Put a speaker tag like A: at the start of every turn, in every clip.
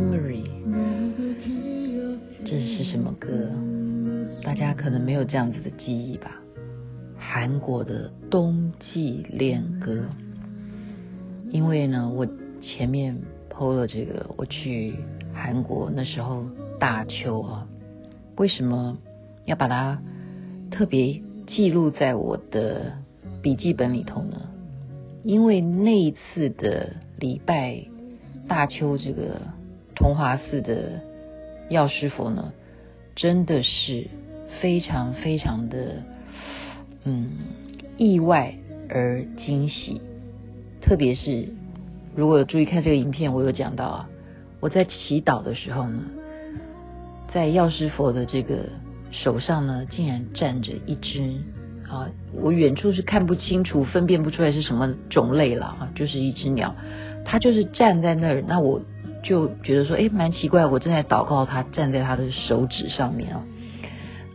A: memory，
B: 这是什么歌？大家可能没有这样子的记忆吧。韩国的冬季恋歌，因为呢，我前面 PO 了这个，我去韩国那时候大秋啊，为什么要把它特别记录在我的笔记本里头呢？因为那一次的礼拜大秋，这个同华寺的药师佛呢，真的是非常非常的嗯意外而惊喜。特别是如果有注意看这个影片，我有讲到啊，我在祈祷的时候呢，在药师佛的这个手上呢，竟然站着一只。啊，我远处是看不清楚、分辨不出来是什么种类了啊，就是一只鸟，它就是站在那儿，那我就觉得说，诶，蛮奇怪，我正在祷告，他站在他的手指上面啊。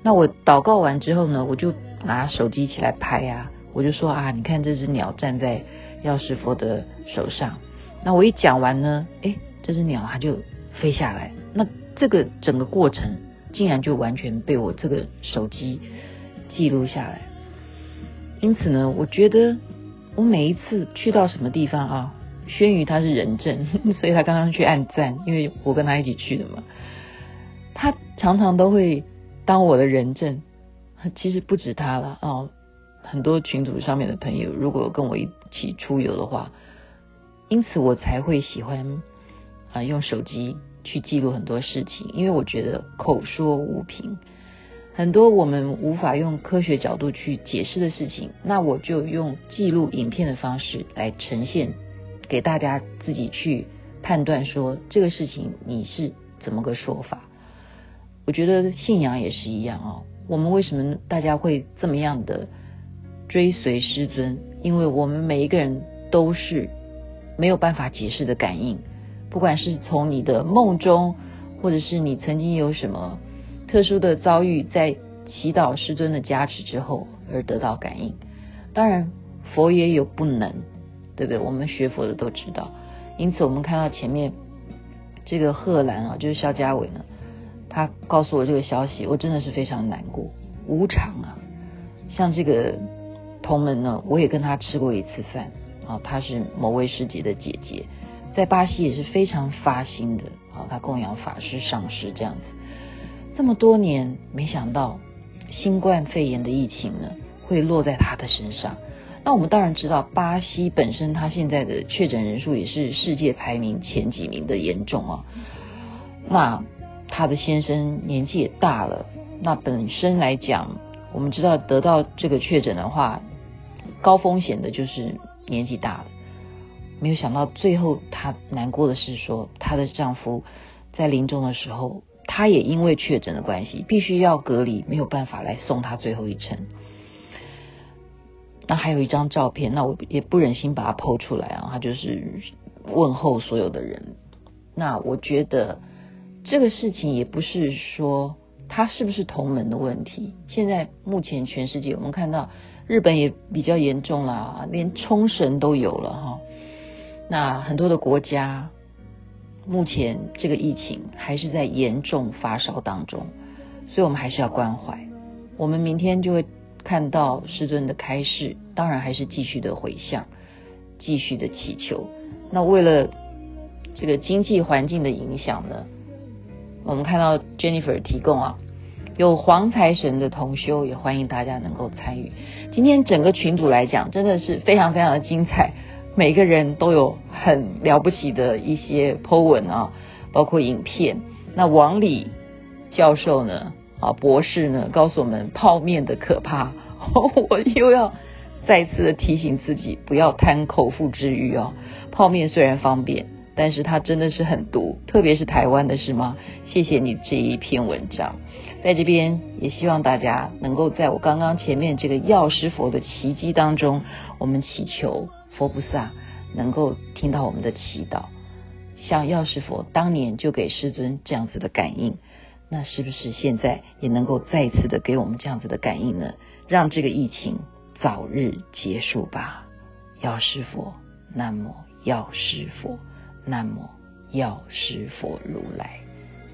B: 那我祷告完之后呢，我就拿手机起来拍啊，我就说啊，你看这只鸟站在药师佛的手上。那我一讲完呢，诶，这只鸟它就飞下来，那这个整个过程竟然就完全被我这个手机记录下来。因此呢，我觉得我每一次去到什么地方啊，轩宇他是人证，所以他刚刚去按赞，因为我跟他一起去的嘛。他常常都会当我的人证，其实不止他了啊，很多群组上面的朋友，如果跟我一起出游的话，因此我才会喜欢啊用手机去记录很多事情，因为我觉得口说无凭。很多我们无法用科学角度去解释的事情，那我就用记录影片的方式来呈现，给大家自己去判断说这个事情你是怎么个说法。我觉得信仰也是一样啊，我们为什么大家会这么样的追随师尊？因为我们每一个人都是没有办法解释的感应，不管是从你的梦中，或者是你曾经有什么。特殊的遭遇，在祈祷师尊的加持之后而得到感应。当然，佛也有不能，对不对？我们学佛的都知道。因此，我们看到前面这个贺兰啊，就是肖家伟呢，他告诉我这个消息，我真的是非常难过。无常啊，像这个同门呢，我也跟他吃过一次饭啊，他是某位师姐的姐姐，在巴西也是非常发心的啊，他供养法师上师这样子。这么多年，没想到新冠肺炎的疫情呢，会落在他的身上。那我们当然知道，巴西本身他现在的确诊人数也是世界排名前几名的严重啊。那他的先生年纪也大了，那本身来讲，我们知道得到这个确诊的话，高风险的就是年纪大了。没有想到最后，她难过的是说，她的丈夫在临终的时候。他也因为确诊的关系，必须要隔离，没有办法来送他最后一程。那还有一张照片，那我也不忍心把它 PO 出来啊。他就是问候所有的人。那我觉得这个事情也不是说他是不是同门的问题。现在目前全世界，我们看到日本也比较严重了，连冲绳都有了哈。那很多的国家。目前这个疫情还是在严重发烧当中，所以我们还是要关怀。我们明天就会看到师尊的开示，当然还是继续的回向，继续的祈求。那为了这个经济环境的影响呢，我们看到 Jennifer 提供啊，有黄财神的同修，也欢迎大家能够参与。今天整个群组来讲，真的是非常非常的精彩。每个人都有很了不起的一些 po 文啊，包括影片。那王李教授呢，啊博士呢，告诉我们泡面的可怕。我又要再次的提醒自己，不要贪口腹之欲哦。泡面虽然方便，但是它真的是很毒，特别是台湾的是吗？谢谢你这一篇文章，在这边也希望大家能够在我刚刚前面这个药师佛的奇迹当中，我们祈求。佛菩萨能够听到我们的祈祷，像药师佛当年就给师尊这样子的感应，那是不是现在也能够再次的给我们这样子的感应呢？让这个疫情早日结束吧，药师佛南无药师佛，南无药师佛如来。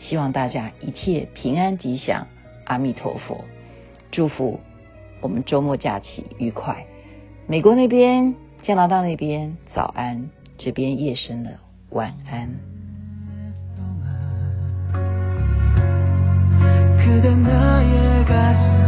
B: 希望大家一切平安吉祥，阿弥陀佛。祝福我们周末假期愉快。美国那边、加拿大那边早安，这边夜深了，晚安。的那夜该死。